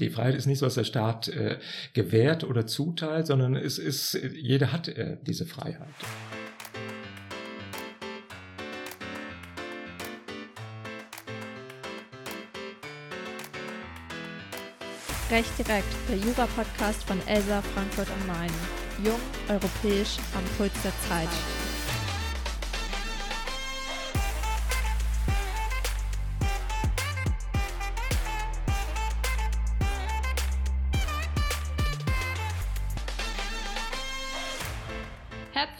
die Freiheit ist nicht so, was der Staat äh, gewährt oder zuteilt, sondern es ist, jeder hat äh, diese Freiheit. Recht direkt, der Jura-Podcast von Elsa Frankfurt am Main. Jung, europäisch, am Puls der Zeit.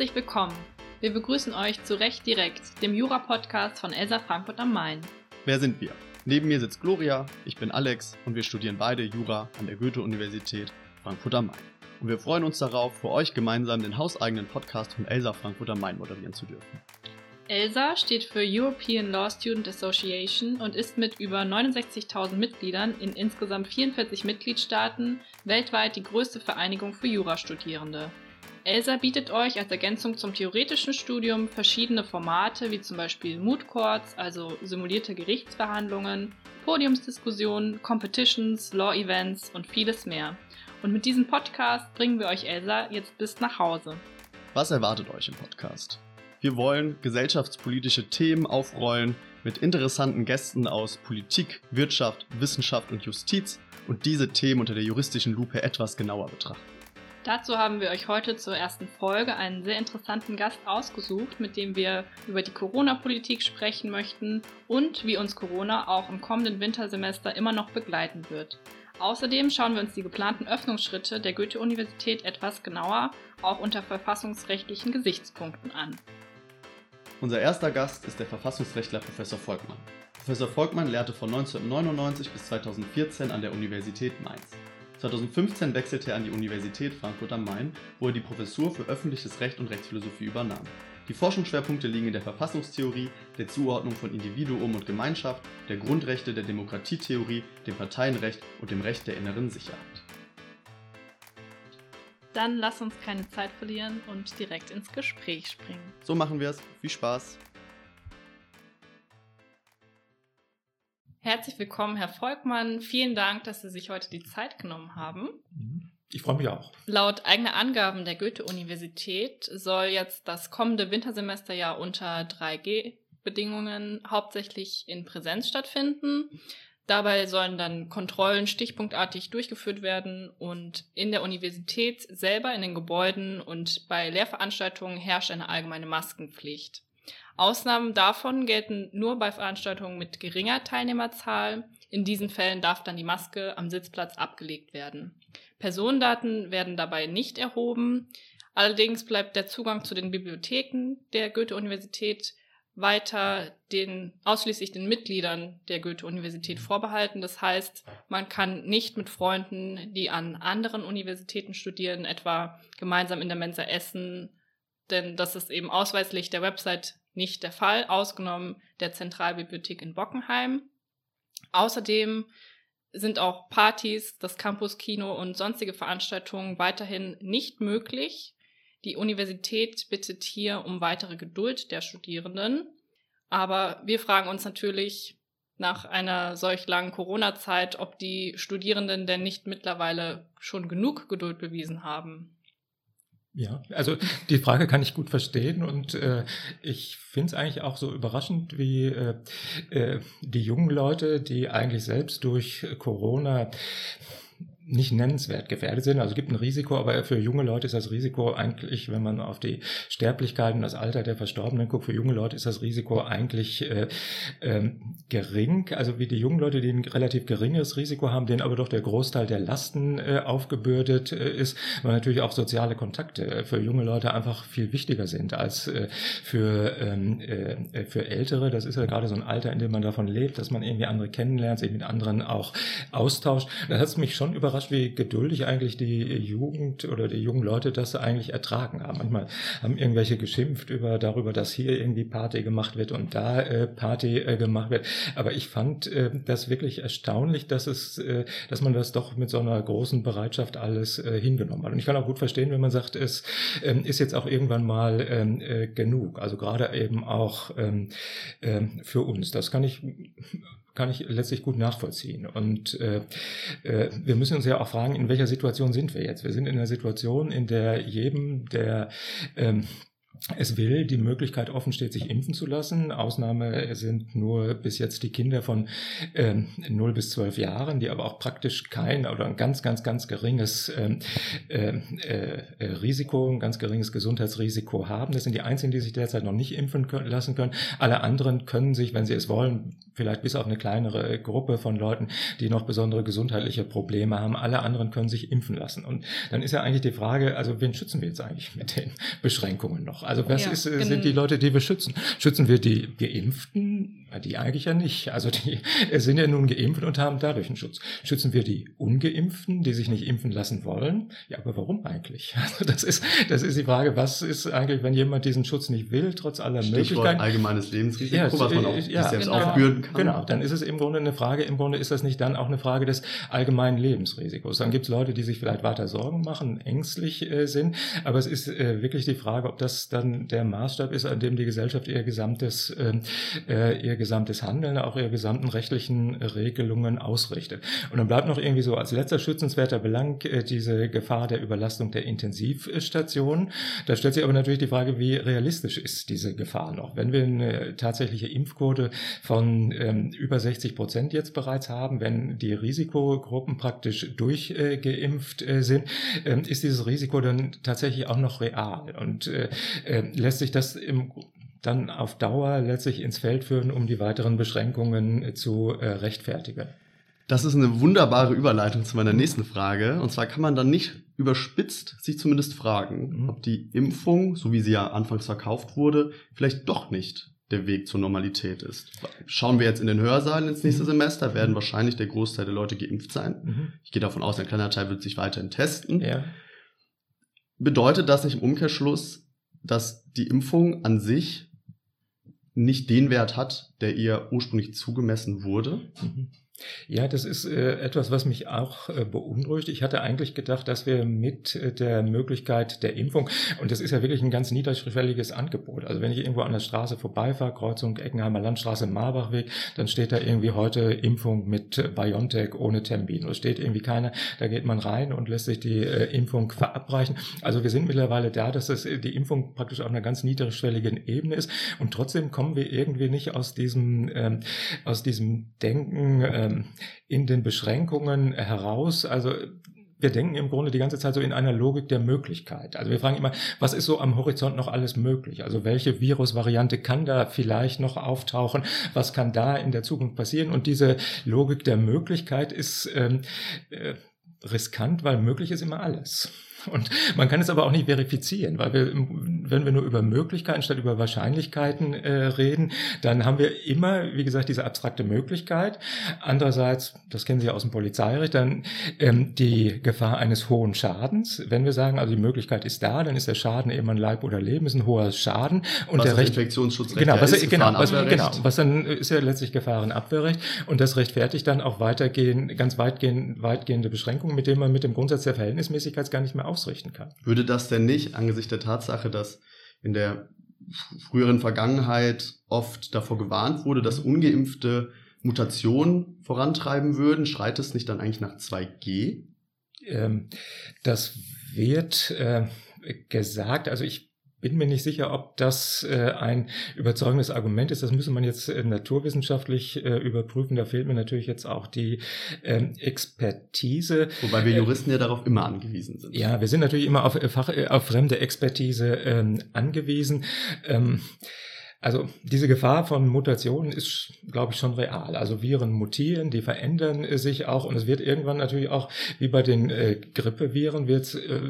Herzlich willkommen. Wir begrüßen euch zu Recht direkt, dem Jura-Podcast von Elsa Frankfurt am Main. Wer sind wir? Neben mir sitzt Gloria, ich bin Alex und wir studieren beide Jura an der Goethe-Universität Frankfurt am Main. Und wir freuen uns darauf, für euch gemeinsam den hauseigenen Podcast von Elsa Frankfurt am Main moderieren zu dürfen. ELSA steht für European Law Student Association und ist mit über 69.000 Mitgliedern in insgesamt 44 Mitgliedstaaten weltweit die größte Vereinigung für Jurastudierende. ELSA bietet euch als Ergänzung zum theoretischen Studium verschiedene Formate wie zum Beispiel Moot Courts, also simulierte Gerichtsverhandlungen, Podiumsdiskussionen, Competitions, Law Events und vieles mehr. Und mit diesem Podcast bringen wir euch ELSA jetzt bis nach Hause. Was erwartet euch im Podcast? Wir wollen gesellschaftspolitische Themen aufrollen mit interessanten Gästen aus Politik, Wirtschaft, Wissenschaft und Justiz und diese Themen unter der juristischen Lupe etwas genauer betrachten. Dazu haben wir euch heute zur ersten Folge einen sehr interessanten Gast ausgesucht, mit dem wir über die Corona-Politik sprechen möchten und wie uns Corona auch im kommenden Wintersemester immer noch begleiten wird. Außerdem schauen wir uns die geplanten Öffnungsschritte der Goethe-Universität etwas genauer, auch unter verfassungsrechtlichen Gesichtspunkten an. Unser erster Gast ist der Verfassungsrechtler Professor Volkmann. Professor Volkmann lehrte von 1999 bis 2014 an der Universität Mainz. 2015 wechselte er an die Universität Frankfurt am Main, wo er die Professur für öffentliches Recht und Rechtsphilosophie übernahm. Die Forschungsschwerpunkte liegen in der Verfassungstheorie, der Zuordnung von Individuum und Gemeinschaft, der Grundrechte, der Demokratietheorie, dem Parteienrecht und dem Recht der inneren Sicherheit. Dann lass uns keine Zeit verlieren und direkt ins Gespräch springen. So machen wir es. Viel Spaß! Herzlich willkommen, Herr Volkmann. Vielen Dank, dass Sie sich heute die Zeit genommen haben. Ich freue mich auch. Laut eigener Angaben der Goethe-Universität soll jetzt das kommende Wintersemester ja unter 3G-Bedingungen hauptsächlich in Präsenz stattfinden. Dabei sollen dann Kontrollen stichpunktartig durchgeführt werden und in der Universität selber in den Gebäuden und bei Lehrveranstaltungen herrscht eine allgemeine Maskenpflicht. Ausnahmen davon gelten nur bei Veranstaltungen mit geringer Teilnehmerzahl. In diesen Fällen darf dann die Maske am Sitzplatz abgelegt werden. Personendaten werden dabei nicht erhoben. Allerdings bleibt der Zugang zu den Bibliotheken der Goethe-Universität weiter den, ausschließlich den Mitgliedern der Goethe-Universität vorbehalten. Das heißt, man kann nicht mit Freunden, die an anderen Universitäten studieren, etwa gemeinsam in der Mensa essen, denn das ist eben ausweislich der Website nicht der Fall, ausgenommen der Zentralbibliothek in Bockenheim. Außerdem sind auch Partys, das Campuskino und sonstige Veranstaltungen weiterhin nicht möglich. Die Universität bittet hier um weitere Geduld der Studierenden. Aber wir fragen uns natürlich nach einer solch langen Corona-Zeit, ob die Studierenden denn nicht mittlerweile schon genug Geduld bewiesen haben. Ja, also die Frage kann ich gut verstehen und äh, ich finde es eigentlich auch so überraschend, wie äh, äh, die jungen Leute, die eigentlich selbst durch Corona nicht nennenswert gefährdet sind. Also es gibt ein Risiko, aber für junge Leute ist das Risiko eigentlich, wenn man auf die Sterblichkeit und das Alter der Verstorbenen guckt, für junge Leute ist das Risiko eigentlich äh, äh, gering. Also wie die jungen Leute, die ein relativ geringes Risiko haben, denen aber doch der Großteil der Lasten äh, aufgebürdet äh, ist, weil natürlich auch soziale Kontakte für junge Leute einfach viel wichtiger sind als äh, für, ähm, äh, für Ältere. Das ist ja gerade so ein Alter, in dem man davon lebt, dass man irgendwie andere kennenlernt, sich mit anderen auch austauscht. Das hat mich schon überrascht überrascht, wie geduldig eigentlich die Jugend oder die jungen Leute das eigentlich ertragen haben. Manchmal haben irgendwelche geschimpft über darüber, dass hier irgendwie Party gemacht wird und da äh, Party äh, gemacht wird. Aber ich fand äh, das wirklich erstaunlich, dass es, äh, dass man das doch mit so einer großen Bereitschaft alles äh, hingenommen hat. Und ich kann auch gut verstehen, wenn man sagt, es ähm, ist jetzt auch irgendwann mal ähm, äh, genug. Also gerade eben auch ähm, äh, für uns. Das kann ich kann ich letztlich gut nachvollziehen. Und äh, äh, wir müssen uns ja auch fragen, in welcher Situation sind wir jetzt? Wir sind in einer Situation, in der jedem, der ähm, es will, die Möglichkeit offen steht, sich impfen zu lassen. Ausnahme sind nur bis jetzt die Kinder von ähm, 0 bis 12 Jahren, die aber auch praktisch kein oder ein ganz, ganz, ganz geringes ähm, äh, äh, Risiko, ein ganz geringes Gesundheitsrisiko haben. Das sind die einzigen, die sich derzeit noch nicht impfen können, lassen können. Alle anderen können sich, wenn sie es wollen, vielleicht bis auf eine kleinere Gruppe von Leuten, die noch besondere gesundheitliche Probleme haben, alle anderen können sich impfen lassen. Und dann ist ja eigentlich die Frage, also wen schützen wir jetzt eigentlich mit den Beschränkungen noch? Also was ja, ist, äh, sind die Leute, die wir schützen? Schützen wir die Geimpften? Die eigentlich ja nicht. Also die sind ja nun geimpft und haben dadurch einen Schutz. Schützen wir die Ungeimpften, die sich nicht impfen lassen wollen? Ja, aber warum eigentlich? Also das ist, das ist die Frage, was ist eigentlich, wenn jemand diesen Schutz nicht will, trotz aller Stichwort Möglichkeiten? allgemeines Lebensrisiko, ja, was man auch ja, selbst genau. aufbürden kann. Genau, dann ist es im Grunde eine Frage, im Grunde ist das nicht dann auch eine Frage des allgemeinen Lebensrisikos. Dann gibt es Leute, die sich vielleicht weiter Sorgen machen, ängstlich äh, sind, aber es ist äh, wirklich die Frage, ob das dann der Maßstab ist, an dem die Gesellschaft ihr gesamtes, ähm, äh, ihr gesamtes Handeln, auch ihre gesamten rechtlichen Regelungen ausrichtet. Und dann bleibt noch irgendwie so als letzter schützenswerter Belang äh, diese Gefahr der Überlastung der Intensivstationen. Da stellt sich aber natürlich die Frage, wie realistisch ist diese Gefahr noch? Wenn wir eine tatsächliche Impfquote von ähm, über 60 Prozent jetzt bereits haben, wenn die Risikogruppen praktisch durchgeimpft äh, sind, äh, ist dieses Risiko dann tatsächlich auch noch real und äh, äh lässt sich das im dann auf Dauer letztlich ins Feld führen, um die weiteren Beschränkungen äh, zu äh, rechtfertigen. Das ist eine wunderbare Überleitung zu meiner nächsten Frage. Und zwar kann man dann nicht überspitzt sich zumindest fragen, mhm. ob die Impfung, so wie sie ja anfangs verkauft wurde, vielleicht doch nicht der Weg zur Normalität ist. Schauen wir jetzt in den Hörsaal ins nächste mhm. Semester, werden wahrscheinlich der Großteil der Leute geimpft sein. Mhm. Ich gehe davon aus, ein kleiner Teil wird sich weiterhin testen. Ja. Bedeutet das nicht im Umkehrschluss, dass die Impfung an sich nicht den Wert hat, der ihr ursprünglich zugemessen wurde. Mhm. Ja, das ist äh, etwas, was mich auch äh, beunruhigt. Ich hatte eigentlich gedacht, dass wir mit äh, der Möglichkeit der Impfung, und das ist ja wirklich ein ganz niederschwelliges Angebot. Also wenn ich irgendwo an der Straße vorbeifahre, Kreuzung Eckenheimer Landstraße, Marbachweg, dann steht da irgendwie heute Impfung mit BioNTech ohne Termin. Oder steht irgendwie keiner, da geht man rein und lässt sich die äh, Impfung verabreichen. Also wir sind mittlerweile da, dass das, die Impfung praktisch auf einer ganz niederschwelligen Ebene ist. Und trotzdem kommen wir irgendwie nicht aus diesem, ähm, aus diesem Denken, ähm, in den Beschränkungen heraus. Also wir denken im Grunde die ganze Zeit so in einer Logik der Möglichkeit. Also wir fragen immer, was ist so am Horizont noch alles möglich? Also welche Virusvariante kann da vielleicht noch auftauchen? Was kann da in der Zukunft passieren? Und diese Logik der Möglichkeit ist ähm, äh, riskant, weil möglich ist immer alles. Und man kann es aber auch nicht verifizieren, weil wir, wenn wir nur über Möglichkeiten statt über Wahrscheinlichkeiten äh, reden, dann haben wir immer, wie gesagt, diese abstrakte Möglichkeit. Andererseits, das kennen Sie ja aus dem Polizeirecht, dann ähm, die Gefahr eines hohen Schadens. Wenn wir sagen, also die Möglichkeit ist da, dann ist der Schaden eben an Leib oder Leben, ist ein hoher Schaden. Und was der Recht, Infektionsschutzrecht genau, was, ist, genau, was, genau, was dann ist ja letztlich Gefahrenabwehrrecht und das rechtfertigt dann auch weitergehend, ganz weitgehend, weitgehende Beschränkungen, mit denen man mit dem Grundsatz der Verhältnismäßigkeit gar nicht mehr ausrichten kann. Würde das denn nicht angesichts der Tatsache, dass in der früheren Vergangenheit oft davor gewarnt wurde, dass ungeimpfte Mutationen vorantreiben würden, schreit es nicht dann eigentlich nach 2G? Ähm, das wird äh, gesagt, also ich bin mir nicht sicher, ob das äh, ein überzeugendes Argument ist. Das müsste man jetzt äh, naturwissenschaftlich äh, überprüfen. Da fehlt mir natürlich jetzt auch die ähm, Expertise. Wobei wir äh, Juristen ja darauf immer angewiesen sind. Ja, wir sind natürlich immer auf, äh, Fach, äh, auf fremde Expertise ähm, angewiesen. Ähm, also diese Gefahr von Mutationen ist, glaube ich, schon real. Also Viren mutieren, die verändern sich auch und es wird irgendwann natürlich auch, wie bei den äh, Grippeviren, wird es äh,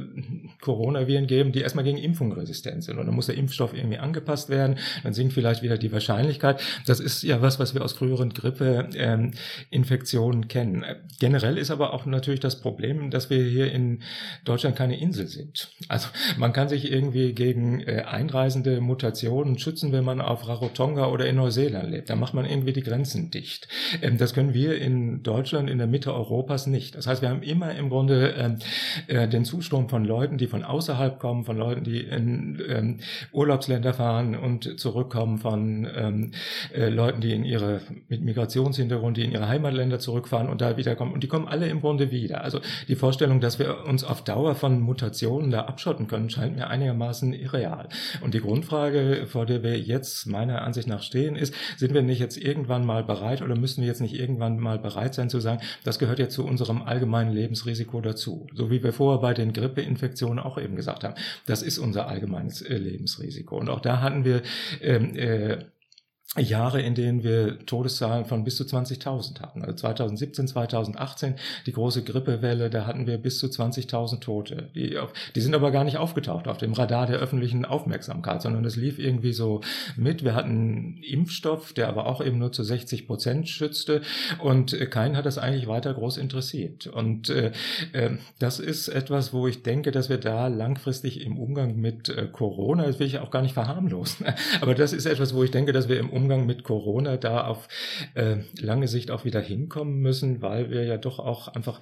Coronaviren geben, die erstmal gegen Impfung resistent sind. Und dann muss der Impfstoff irgendwie angepasst werden, dann sinkt vielleicht wieder die Wahrscheinlichkeit. Das ist ja was, was wir aus früheren Grippeinfektionen ähm, kennen. Generell ist aber auch natürlich das Problem, dass wir hier in Deutschland keine Insel sind. Also man kann sich irgendwie gegen äh, einreisende Mutationen schützen, wenn man auf Rarotonga oder in Neuseeland lebt. Da macht man irgendwie die Grenzen dicht. Ähm, das können wir in Deutschland, in der Mitte Europas nicht. Das heißt, wir haben immer im Grunde ähm, äh, den Zustrom von Leuten, die von außerhalb kommen, von Leuten, die in ähm, Urlaubsländer fahren und zurückkommen, von ähm, äh, Leuten, die in ihre, mit Migrationshintergrund, die in ihre Heimatländer zurückfahren und da wiederkommen. Und die kommen alle im Grunde wieder. Also die Vorstellung, dass wir uns auf Dauer von Mutationen da abschotten können, scheint mir einigermaßen irreal. Und die Grundfrage, vor der wir jetzt meiner Ansicht nach stehen, ist, sind wir nicht jetzt irgendwann mal bereit oder müssen wir jetzt nicht irgendwann mal bereit sein zu sagen, das gehört ja zu unserem allgemeinen Lebensrisiko dazu. So wie wir vorher bei den Grippeinfektionen auch eben gesagt haben. Das ist unser allgemeines äh, Lebensrisiko. Und auch da hatten wir ähm, äh, Jahre, in denen wir Todeszahlen von bis zu 20.000 hatten. Also 2017, 2018, die große Grippewelle, da hatten wir bis zu 20.000 Tote. Die, die sind aber gar nicht aufgetaucht auf dem Radar der öffentlichen Aufmerksamkeit, sondern es lief irgendwie so mit. Wir hatten Impfstoff, der aber auch eben nur zu 60 Prozent schützte und keinen hat das eigentlich weiter groß interessiert. Und äh, äh, das ist etwas, wo ich denke, dass wir da langfristig im Umgang mit äh, Corona, das will ich auch gar nicht verharmlosen, aber das ist etwas, wo ich denke, dass wir im Umgang mit Corona da auf äh, lange Sicht auch wieder hinkommen müssen, weil wir ja doch auch einfach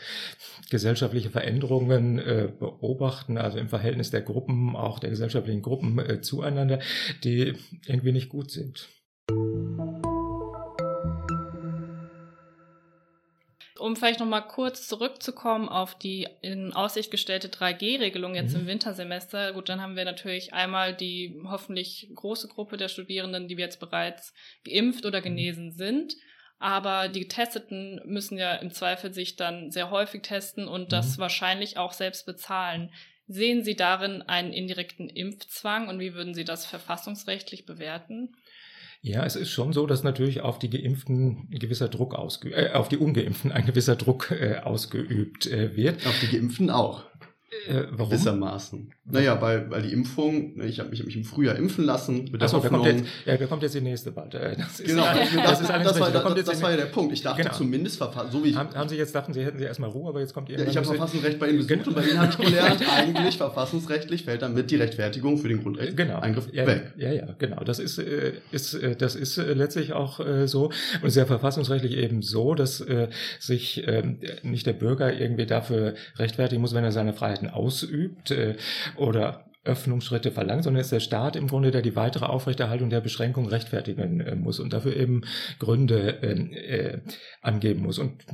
gesellschaftliche Veränderungen äh, beobachten, also im Verhältnis der Gruppen, auch der gesellschaftlichen Gruppen äh, zueinander, die irgendwie nicht gut sind. Um vielleicht noch mal kurz zurückzukommen auf die in Aussicht gestellte 3G-Regelung jetzt mhm. im Wintersemester. Gut, dann haben wir natürlich einmal die hoffentlich große Gruppe der Studierenden, die jetzt bereits geimpft oder mhm. genesen sind. Aber die Getesteten müssen ja im Zweifel sich dann sehr häufig testen und das mhm. wahrscheinlich auch selbst bezahlen. Sehen Sie darin einen indirekten Impfzwang und wie würden Sie das verfassungsrechtlich bewerten? Ja, es ist schon so, dass natürlich auf die Geimpften ein gewisser Druck ausgeübt, äh, auf die Ungeimpften ein gewisser Druck äh, ausgeübt äh, wird. Auf die Geimpften auch. Äh, warum? Gewissermaßen. Naja, weil, weil die Impfung, ne, ich habe mich, hab mich im Frühjahr impfen lassen. Mit Achso, da kommt, jetzt, ja, da kommt jetzt die nächste bald. Das ist, genau, ja, das, ist das, war, da das, das war ja der Punkt. Ich dachte genau. zumindest, so wie ich... Haben, haben, Sie jetzt dachten, Sie hätten Sie erstmal Ruhe, aber jetzt kommt Ihr... Ja, ich habe Verfassungsrecht bei Ihnen besucht genau. und bei Ihnen habe ich gelernt, eigentlich verfassungsrechtlich fällt damit die Rechtfertigung für den Grundrechtseingriff genau. ja, weg. Ja, ja, genau. Das ist, äh, ist, äh, das ist letztlich auch so und ja verfassungsrechtlich eben so, dass sich ähm, nicht der Bürger irgendwie dafür rechtfertigen muss, wenn er seine Freiheiten ausübt, äh, oder Öffnungsschritte verlangt, sondern es ist der Staat im Grunde, der die weitere Aufrechterhaltung der Beschränkung rechtfertigen äh, muss und dafür eben Gründe äh, äh, angeben muss. Und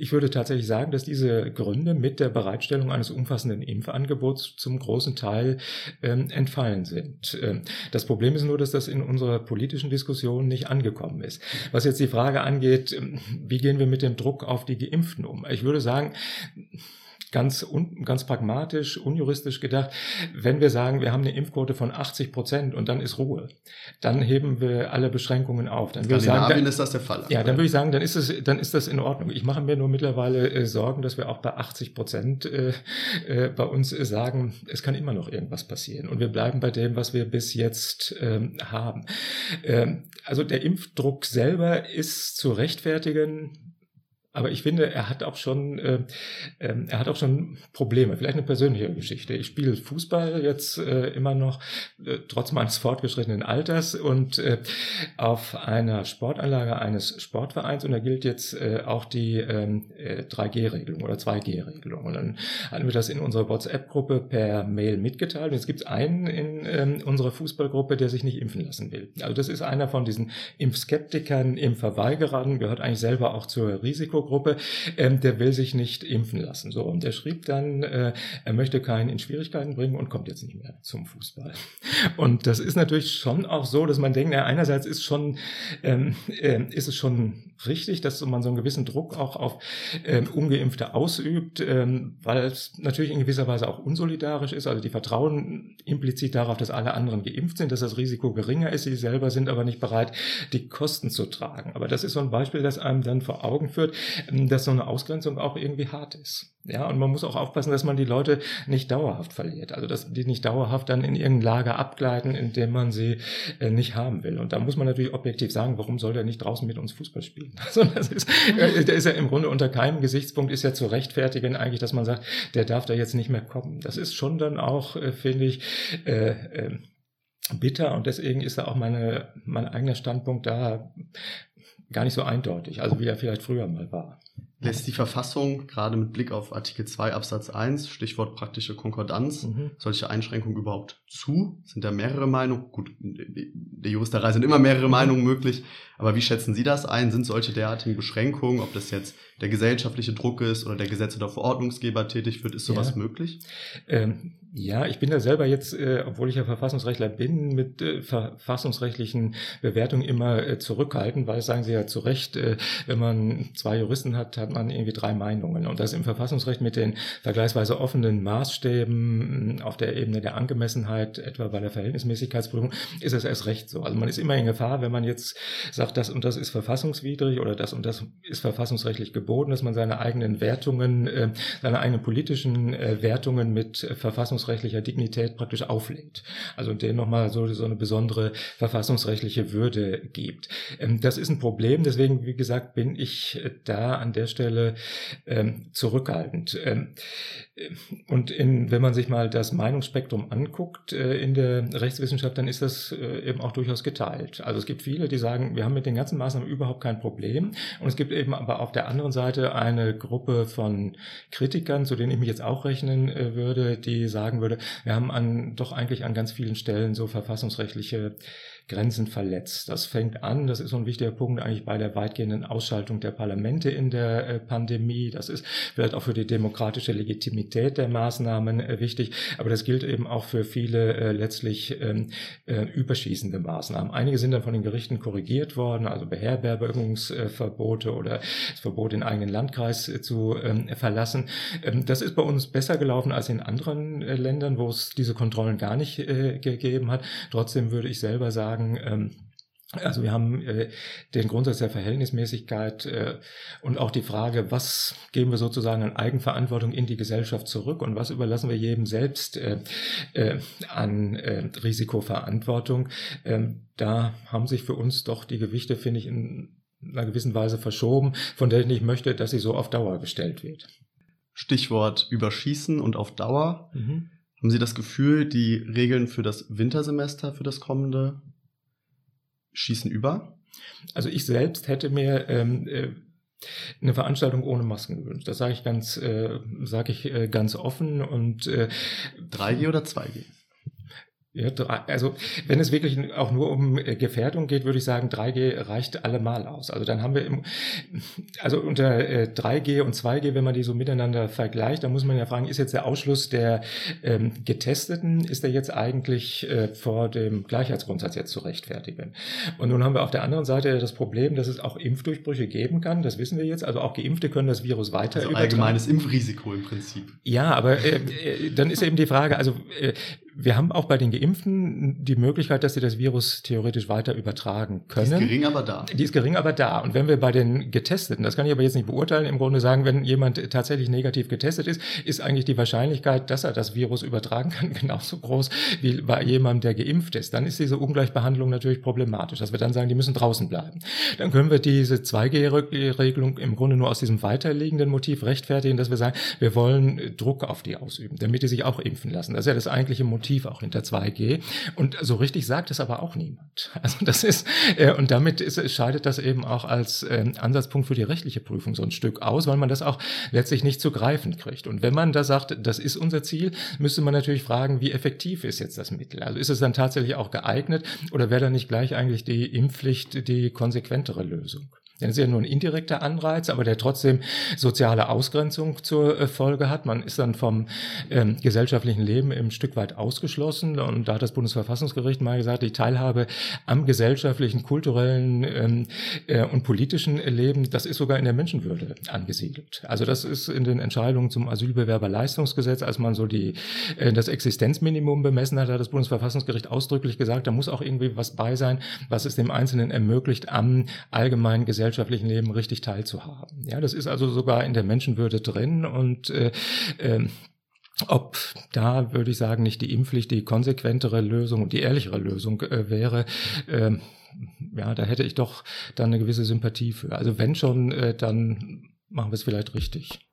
ich würde tatsächlich sagen, dass diese Gründe mit der Bereitstellung eines umfassenden Impfangebots zum großen Teil ähm, entfallen sind. Ähm, das Problem ist nur, dass das in unserer politischen Diskussion nicht angekommen ist. Was jetzt die Frage angeht, ähm, wie gehen wir mit dem Druck auf die Geimpften um? Ich würde sagen, ganz, un, ganz pragmatisch, unjuristisch gedacht, wenn wir sagen, wir haben eine Impfquote von 80 Prozent und dann ist Ruhe, dann heben wir alle Beschränkungen auf. Dann würde ich sagen, dann, ist das der Fall. Ja, dann würde ich sagen, dann ist es, dann ist das in Ordnung. Ich mache mir nur mittlerweile äh, Sorgen, dass wir auch bei 80 Prozent äh, äh, bei uns sagen, es kann immer noch irgendwas passieren und wir bleiben bei dem, was wir bis jetzt ähm, haben. Ähm, also der Impfdruck selber ist zu rechtfertigen aber ich finde, er hat auch schon, äh, äh, er hat auch schon Probleme. Vielleicht eine persönliche Geschichte. Ich spiele Fußball jetzt äh, immer noch, äh, trotz meines fortgeschrittenen Alters und äh, auf einer Sportanlage eines Sportvereins und da gilt jetzt äh, auch die ähm, äh, 3G-Regelung oder 2G-Regelung. Und dann hatten wir das in unserer WhatsApp-Gruppe per Mail mitgeteilt. Und jetzt gibt es einen in ähm, unserer Fußballgruppe, der sich nicht impfen lassen will. Also das ist einer von diesen Impfskeptikern, Impfverweigerern, gehört eigentlich selber auch zur Risiko Gruppe, ähm, der will sich nicht impfen lassen. So, und der schrieb dann, äh, er möchte keinen in Schwierigkeiten bringen und kommt jetzt nicht mehr zum Fußball. Und das ist natürlich schon auch so, dass man denkt, na, einerseits ist schon, ähm, äh, ist es schon richtig, dass man so einen gewissen Druck auch auf ähm, Ungeimpfte ausübt, ähm, weil es natürlich in gewisser Weise auch unsolidarisch ist. Also die vertrauen implizit darauf, dass alle anderen geimpft sind, dass das Risiko geringer ist. Sie selber sind aber nicht bereit, die Kosten zu tragen. Aber das ist so ein Beispiel, das einem dann vor Augen führt, ähm, dass so eine Ausgrenzung auch irgendwie hart ist. Ja, und man muss auch aufpassen, dass man die Leute nicht dauerhaft verliert. Also, dass die nicht dauerhaft dann in irgendein Lager abgleiten, in dem man sie äh, nicht haben will. Und da muss man natürlich objektiv sagen, warum soll der nicht draußen mit uns Fußball spielen? Also, das ist, äh, der ist ja im Grunde unter keinem Gesichtspunkt ist ja zu rechtfertigen eigentlich, dass man sagt, der darf da jetzt nicht mehr kommen. Das ist schon dann auch, äh, finde ich, äh, äh, bitter und deswegen ist da auch meine, mein eigener Standpunkt da gar nicht so eindeutig, also wie er vielleicht früher mal war. Lässt die Verfassung gerade mit Blick auf Artikel 2 Absatz 1, Stichwort praktische Konkordanz, mhm. solche Einschränkungen überhaupt zu? Sind da mehrere Meinungen? Gut, der Juristerei sind immer mehrere mhm. Meinungen möglich, aber wie schätzen Sie das ein? Sind solche derartigen Beschränkungen, ob das jetzt der gesellschaftliche Druck ist oder der Gesetz- oder Verordnungsgeber tätig wird, ist sowas ja. möglich? Ähm, ja, ich bin da selber jetzt, äh, obwohl ich ja Verfassungsrechtler bin, mit äh, verfassungsrechtlichen Bewertungen immer äh, zurückhaltend, weil, sagen Sie ja zu Recht, äh, wenn man zwei Juristen hat, hat man irgendwie drei Meinungen. Und das im Verfassungsrecht mit den vergleichsweise offenen Maßstäben auf der Ebene der Angemessenheit, etwa bei der Verhältnismäßigkeitsprüfung, ist es erst recht so. Also man ist immer in Gefahr, wenn man jetzt sagt, das und das ist verfassungswidrig oder das und das ist verfassungsrechtlich geboten, dass man seine eigenen Wertungen, äh, seine eigenen politischen äh, Wertungen mit verfassungsrechtlicher Dignität praktisch auflädt. Also denen nochmal so, so eine besondere verfassungsrechtliche Würde gibt. Ähm, das ist ein Problem, deswegen, wie gesagt, bin ich da an der Stelle ähm, zurückhaltend. Ähm, äh, und in, wenn man sich mal das Meinungsspektrum anguckt äh, in der Rechtswissenschaft, dann ist das äh, eben auch durchaus geteilt. Also es gibt viele, die sagen, wir haben mit den ganzen Maßnahmen überhaupt kein Problem. Und es gibt eben aber auf der anderen Seite eine Gruppe von Kritikern, zu denen ich mich jetzt auch rechnen äh, würde, die sagen würde, wir haben an, doch eigentlich an ganz vielen Stellen so verfassungsrechtliche Grenzen verletzt. Das fängt an, das ist so ein wichtiger Punkt eigentlich bei der weitgehenden Ausschaltung der Parlamente in der äh, Pandemie. Das ist vielleicht auch für die demokratische Legitimität der Maßnahmen äh, wichtig, aber das gilt eben auch für viele äh, letztlich ähm, überschießende Maßnahmen. Einige sind dann von den Gerichten korrigiert worden, also Beherbergungsverbote oder das Verbot, den eigenen Landkreis zu ähm, verlassen. Ähm, das ist bei uns besser gelaufen als in anderen Ländern, wo es diese Kontrollen gar nicht gegeben hat. Trotzdem würde ich selber sagen, sagen, ähm, also wir haben äh, den Grundsatz der Verhältnismäßigkeit äh, und auch die Frage, was geben wir sozusagen an Eigenverantwortung in die Gesellschaft zurück und was überlassen wir jedem selbst äh, äh, an äh, Risikoverantwortung. Ähm, da haben sich für uns doch die Gewichte, finde ich, in einer gewissen Weise verschoben, von der ich nicht möchte, dass sie so auf Dauer gestellt wird. Stichwort Überschießen und auf Dauer. Mhm. Haben Sie das Gefühl, die Regeln für das Wintersemester, für das kommende, schießen über? Also ich selbst hätte mir ähm, äh, eine Veranstaltung ohne Masken gewünscht. Das sage ich ganz, äh, sage ich äh, ganz offen und äh, 3G oder 2G? Ja, also wenn es wirklich auch nur um äh, Gefährdung geht, würde ich sagen, 3G reicht allemal aus. Also dann haben wir im, also unter 3G äh, und 2G, wenn man die so miteinander vergleicht, dann muss man ja fragen, ist jetzt der Ausschluss der ähm, Getesteten, ist der jetzt eigentlich äh, vor dem Gleichheitsgrundsatz jetzt zu rechtfertigen? Und nun haben wir auf der anderen Seite das Problem, dass es auch Impfdurchbrüche geben kann, das wissen wir jetzt. Also auch Geimpfte können das Virus weiter also übertragen. allgemeines Impfrisiko im Prinzip. Ja, aber äh, äh, dann ist eben die Frage, also äh, wir haben auch bei den Geimpften die Möglichkeit, dass sie das Virus theoretisch weiter übertragen können. Die ist gering, aber da. Die ist gering, aber da. Und wenn wir bei den Getesteten, das kann ich aber jetzt nicht beurteilen, im Grunde sagen, wenn jemand tatsächlich negativ getestet ist, ist eigentlich die Wahrscheinlichkeit, dass er das Virus übertragen kann, genauso groß wie bei jemandem, der geimpft ist. Dann ist diese Ungleichbehandlung natürlich problematisch, dass wir dann sagen, die müssen draußen bleiben. Dann können wir diese 2G-Regelung im Grunde nur aus diesem weiterliegenden Motiv rechtfertigen, dass wir sagen, wir wollen Druck auf die ausüben, damit die sich auch impfen lassen. Das ist ja das eigentliche Motiv Motiv auch hinter 2G. Und so richtig sagt es aber auch niemand. Also das ist, äh, und damit ist, scheidet das eben auch als äh, Ansatzpunkt für die rechtliche Prüfung so ein Stück aus, weil man das auch letztlich nicht zu greifen kriegt. Und wenn man da sagt, das ist unser Ziel, müsste man natürlich fragen, wie effektiv ist jetzt das Mittel? Also ist es dann tatsächlich auch geeignet oder wäre dann nicht gleich eigentlich die Impfpflicht die konsequentere Lösung? Das ist ja nur ein indirekter Anreiz, aber der trotzdem soziale Ausgrenzung zur äh, Folge hat. Man ist dann vom ähm, gesellschaftlichen Leben ein Stück weit ausgeschlossen. Und da hat das Bundesverfassungsgericht mal gesagt, die Teilhabe am gesellschaftlichen, kulturellen ähm, äh, und politischen Leben, das ist sogar in der Menschenwürde angesiedelt. Also das ist in den Entscheidungen zum Asylbewerberleistungsgesetz, als man so die, äh, das Existenzminimum bemessen hat, hat das Bundesverfassungsgericht ausdrücklich gesagt, da muss auch irgendwie was bei sein, was es dem Einzelnen ermöglicht, am allgemeinen Gesellschaft gesellschaftlichen Leben richtig teilzuhaben. Ja, das ist also sogar in der Menschenwürde drin und äh, äh, ob da, würde ich sagen, nicht die Impfpflicht die konsequentere Lösung und die ehrlichere Lösung äh, wäre, äh, ja, da hätte ich doch dann eine gewisse Sympathie für. Also wenn schon, äh, dann machen wir es vielleicht richtig.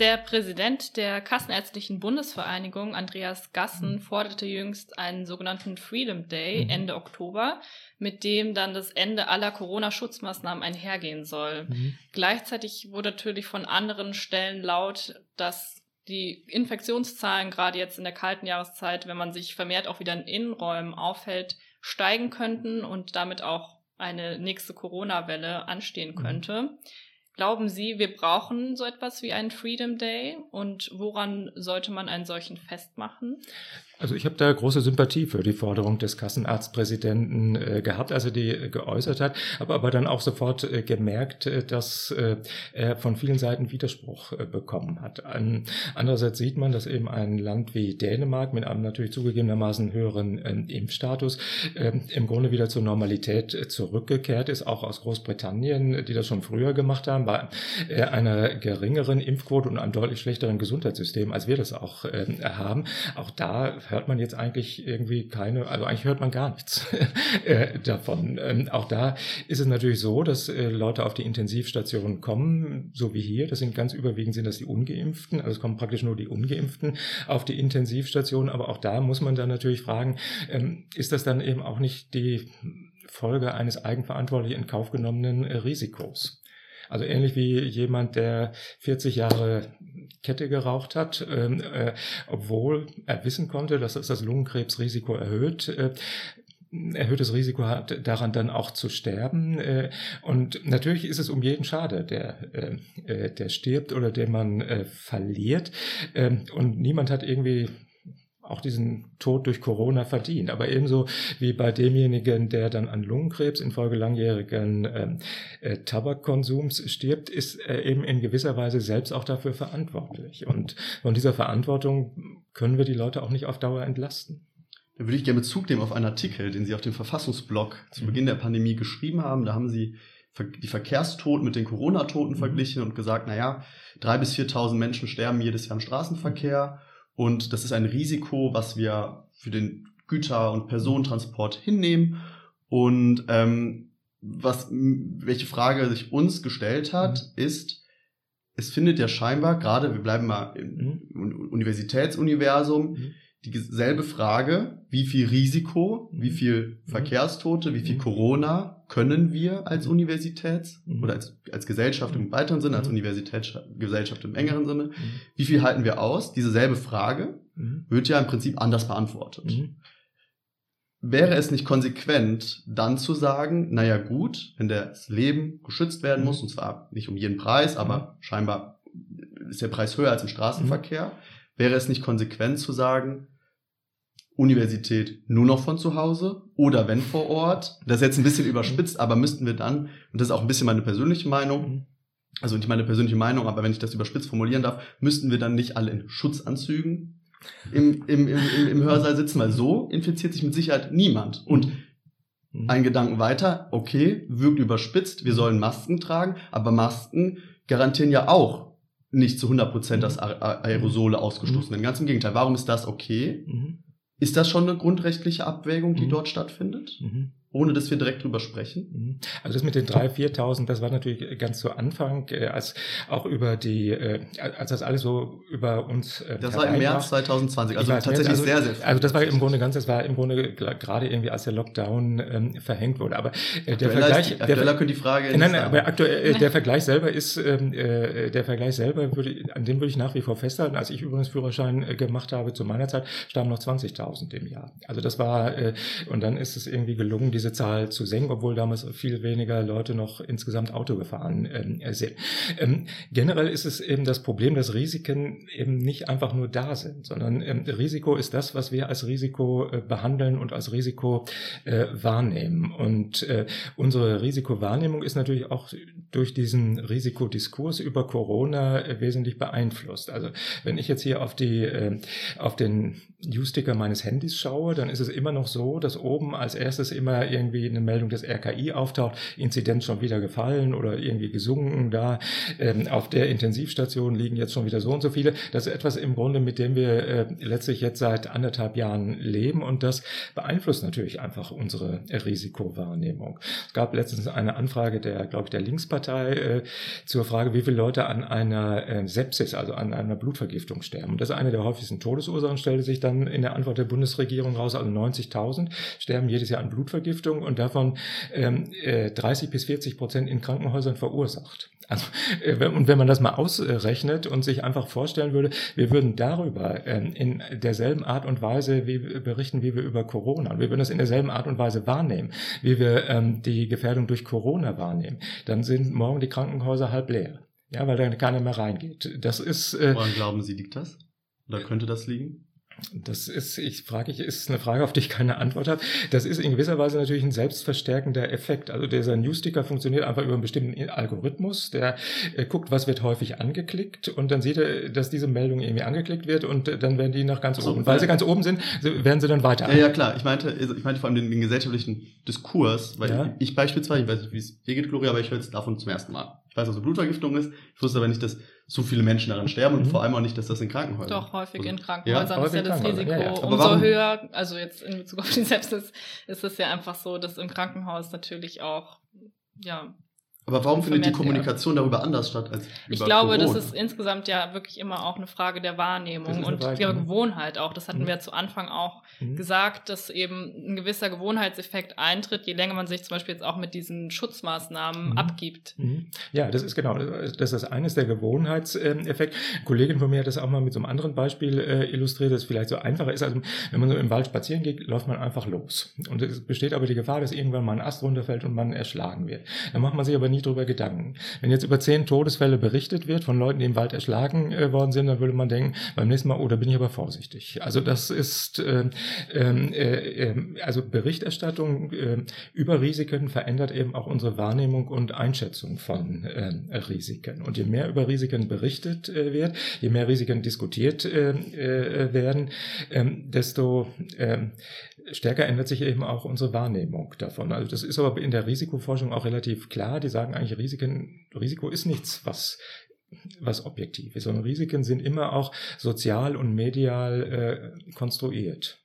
Der Präsident der Kassenärztlichen Bundesvereinigung, Andreas Gassen, mhm. forderte jüngst einen sogenannten Freedom Day mhm. Ende Oktober, mit dem dann das Ende aller Corona-Schutzmaßnahmen einhergehen soll. Mhm. Gleichzeitig wurde natürlich von anderen Stellen laut, dass die Infektionszahlen gerade jetzt in der kalten Jahreszeit, wenn man sich vermehrt auch wieder in Innenräumen aufhält, steigen könnten und damit auch eine nächste Corona-Welle anstehen mhm. Glauben Sie, wir brauchen so etwas wie einen Freedom Day? Und woran sollte man einen solchen festmachen? Also ich habe da große Sympathie für die Forderung des Kassenarztpräsidenten äh, gehabt, als er die äh, geäußert hat, habe aber dann auch sofort äh, gemerkt, äh, dass äh, er von vielen Seiten Widerspruch äh, bekommen hat. An, andererseits sieht man, dass eben ein Land wie Dänemark mit einem natürlich zugegebenermaßen höheren ähm, Impfstatus ähm, im Grunde wieder zur Normalität zurückgekehrt ist, auch aus Großbritannien, die das schon früher gemacht haben, bei einer geringeren Impfquote und einem deutlich schlechteren Gesundheitssystem, als wir das auch ähm, haben. Auch da hört man jetzt eigentlich irgendwie keine, also eigentlich hört man gar nichts äh, davon. Ähm, auch da ist es natürlich so, dass äh, Leute auf die Intensivstationen kommen, so wie hier. Das sind ganz überwiegend sind das die Ungeimpften, also es kommen praktisch nur die Ungeimpften auf die Intensivstation. Aber auch da muss man dann natürlich fragen, ähm, ist das dann eben auch nicht die Folge eines eigenverantwortlich in Kauf genommenen äh, Risikos? Also ähnlich wie jemand, der 40 Jahre Kette geraucht hat, ähm, äh, obwohl er wissen konnte, dass das das Lungenkrebsrisiko erhöht, äh, erhöhtes Risiko hat, daran dann auch zu sterben. Äh, und natürlich ist es um jeden schade, der, äh, äh, der stirbt oder den man verliert. Ähm, und niemand hat irgendwie auch diesen Tod durch Corona verdient. Aber ebenso wie bei demjenigen, der dann an Lungenkrebs infolge langjährigen ähm, äh, Tabakkonsums stirbt, ist er eben in gewisser Weise selbst auch dafür verantwortlich. Und von dieser Verantwortung können wir die Leute auch nicht auf Dauer entlasten. Da würde ich gerne Bezug nehmen auf einen Artikel, den Sie auf dem Verfassungsblog zu Beginn der Pandemie geschrieben haben. Da haben Sie die Verkehrstoten mit den Corona-Toten mhm. verglichen und gesagt, naja, drei bis 4.000 Menschen sterben jedes Jahr im Straßenverkehr und das ist ein Risiko, was wir für den Güter- und Personentransport hinnehmen. Und ähm, was, welche Frage sich uns gestellt hat, mhm. ist, es findet ja scheinbar, gerade wir bleiben mal im mhm. Universitätsuniversum, mhm dieselbe Frage, wie viel Risiko, wie mhm. viel mhm. Verkehrstote, wie viel mhm. Corona können wir als Universitäts- oder als, als Gesellschaft im weiteren Sinne, als Universitätsgesellschaft im engeren Sinne, wie viel halten wir aus? Diese selbe Frage wird ja im Prinzip anders beantwortet. Wäre es nicht konsequent, dann zu sagen, naja gut, wenn das Leben geschützt werden muss, und zwar nicht um jeden Preis, aber scheinbar ist der Preis höher als im Straßenverkehr, wäre es nicht konsequent zu sagen, Universität nur noch von zu Hause oder wenn vor Ort. Das ist jetzt ein bisschen überspitzt, aber müssten wir dann, und das ist auch ein bisschen meine persönliche Meinung, mhm. also nicht meine persönliche Meinung, aber wenn ich das überspitzt formulieren darf, müssten wir dann nicht alle in Schutzanzügen im, im, im, im Hörsaal sitzen, weil so infiziert sich mit Sicherheit niemand. Und mhm. ein Gedanken weiter, okay, wirkt überspitzt, wir sollen Masken tragen, aber Masken garantieren ja auch nicht zu 100 Prozent, dass Aerosole ausgestoßen werden. Ganz im Gegenteil. Warum ist das okay? Ist das schon eine grundrechtliche Abwägung, die mhm. dort stattfindet? Mhm ohne dass wir direkt drüber sprechen? Mhm. Also das mit den 3.000, 4.000, das war natürlich ganz zu Anfang, äh, als auch über die, äh, als das alles so über uns äh, Das war im März 2020, also tatsächlich also, sehr, sehr. Also das war im Grunde ganz, das war im Grunde gerade irgendwie, als der Lockdown ähm, verhängt wurde. Aber äh, der Vergleich... Die, aktueller könnte die Frage... Nein, nein, aber aktuell, äh, der Vergleich selber ist, ähm, äh, der Vergleich selber, würde, an dem würde ich nach wie vor festhalten. Als ich übrigens Führerschein äh, gemacht habe zu meiner Zeit, starben noch 20.000 im Jahr. Also das war, äh, und dann ist es irgendwie gelungen, diese Zahl zu senken obwohl damals viel weniger Leute noch insgesamt Auto gefahren ähm, sind. Ähm, generell ist es eben das Problem, dass Risiken eben nicht einfach nur da sind, sondern ähm, Risiko ist das, was wir als Risiko äh, behandeln und als Risiko äh, wahrnehmen. Und äh, unsere Risikowahrnehmung ist natürlich auch durch diesen Risikodiskurs über Corona wesentlich beeinflusst. Also wenn ich jetzt hier auf die äh, auf den Newsticker meines Handys schaue, dann ist es immer noch so, dass oben als erstes immer irgendwie eine Meldung des RKI auftaucht, Inzidenz schon wieder gefallen oder irgendwie gesunken da, ähm, auf der Intensivstation liegen jetzt schon wieder so und so viele. Das ist etwas im Grunde, mit dem wir äh, letztlich jetzt seit anderthalb Jahren leben und das beeinflusst natürlich einfach unsere Risikowahrnehmung. Es gab letztens eine Anfrage der, glaube ich, der Linkspartei äh, zur Frage, wie viele Leute an einer äh, Sepsis, also an einer Blutvergiftung sterben. Und das ist eine der häufigsten Todesursachen, stellte sich dann in der Antwort der Bundesregierung raus, also 90.000 sterben jedes Jahr an Blutvergiftung und davon ähm, äh, 30 bis 40 Prozent in Krankenhäusern verursacht. Also, äh, und wenn man das mal ausrechnet und sich einfach vorstellen würde, wir würden darüber ähm, in derselben Art und Weise wie berichten, wie wir über Corona, wir würden das in derselben Art und Weise wahrnehmen, wie wir ähm, die Gefährdung durch Corona wahrnehmen, dann sind morgen die Krankenhäuser halb leer. Ja, weil da keiner mehr reingeht. Das ist. Äh, Woran glauben Sie, liegt das? Oder könnte das liegen? Das ist, ich frage, ich, ist eine Frage, auf die ich keine Antwort habe. Das ist in gewisser Weise natürlich ein selbstverstärkender Effekt. Also dieser Newsticker funktioniert einfach über einen bestimmten Algorithmus, der äh, guckt, was wird häufig angeklickt und dann sieht er, dass diese Meldung irgendwie angeklickt wird und äh, dann werden die nach ganz so, oben. Weil sie ganz oben sind, werden sie dann weiter. Ja, ja, klar. Ich meinte, also ich meinte vor allem den, den gesellschaftlichen Diskurs, weil ja. ich, ich beispielsweise, ich weiß nicht, wie es dir geht, Gloria, aber ich höre jetzt davon zum ersten Mal. Ich weiß, was eine Blutvergiftung ist. Ich wusste aber nicht, dass so viele Menschen daran sterben und mhm. vor allem auch nicht, dass das in Krankenhäusern. Doch, häufig in Krankenhäusern ja, ist ja das Risiko ja, ja. umso warum? höher. Also jetzt in Bezug auf die Sepsis ist es ja einfach so, dass im Krankenhaus natürlich auch, ja, aber warum findet die Kommunikation ja. darüber anders statt als über Ich glaube, Corona? das ist insgesamt ja wirklich immer auch eine Frage der Wahrnehmung und der Gewohnheit auch. Das hatten mhm. wir zu Anfang auch mhm. gesagt, dass eben ein gewisser Gewohnheitseffekt eintritt, je länger man sich zum Beispiel jetzt auch mit diesen Schutzmaßnahmen mhm. abgibt. Mhm. Ja, das ist genau, das ist eines der Gewohnheitseffekt. Eine Kollegin von mir hat das auch mal mit so einem anderen Beispiel äh, illustriert, das vielleicht so einfacher ist. Also wenn man so im Wald spazieren geht, läuft man einfach los. Und es besteht aber die Gefahr, dass irgendwann mal ein Ast runterfällt und man erschlagen wird. Dann macht man sich aber nie darüber Gedanken. Wenn jetzt über zehn Todesfälle berichtet wird von Leuten, die im Wald erschlagen äh, worden sind, dann würde man denken, beim nächsten Mal, oh, da bin ich aber vorsichtig. Also das ist, äh, ähm, äh, äh, also Berichterstattung äh, über Risiken verändert eben auch unsere Wahrnehmung und Einschätzung von äh, Risiken. Und je mehr über Risiken berichtet äh, wird, je mehr Risiken diskutiert äh, werden, desto stärker ändert sich eben auch unsere Wahrnehmung davon. Also das ist aber in der Risikoforschung auch relativ klar. Die sagen eigentlich, Risiken, Risiko ist nichts, was was objektiv ist, sondern Risiken sind immer auch sozial und medial äh, konstruiert.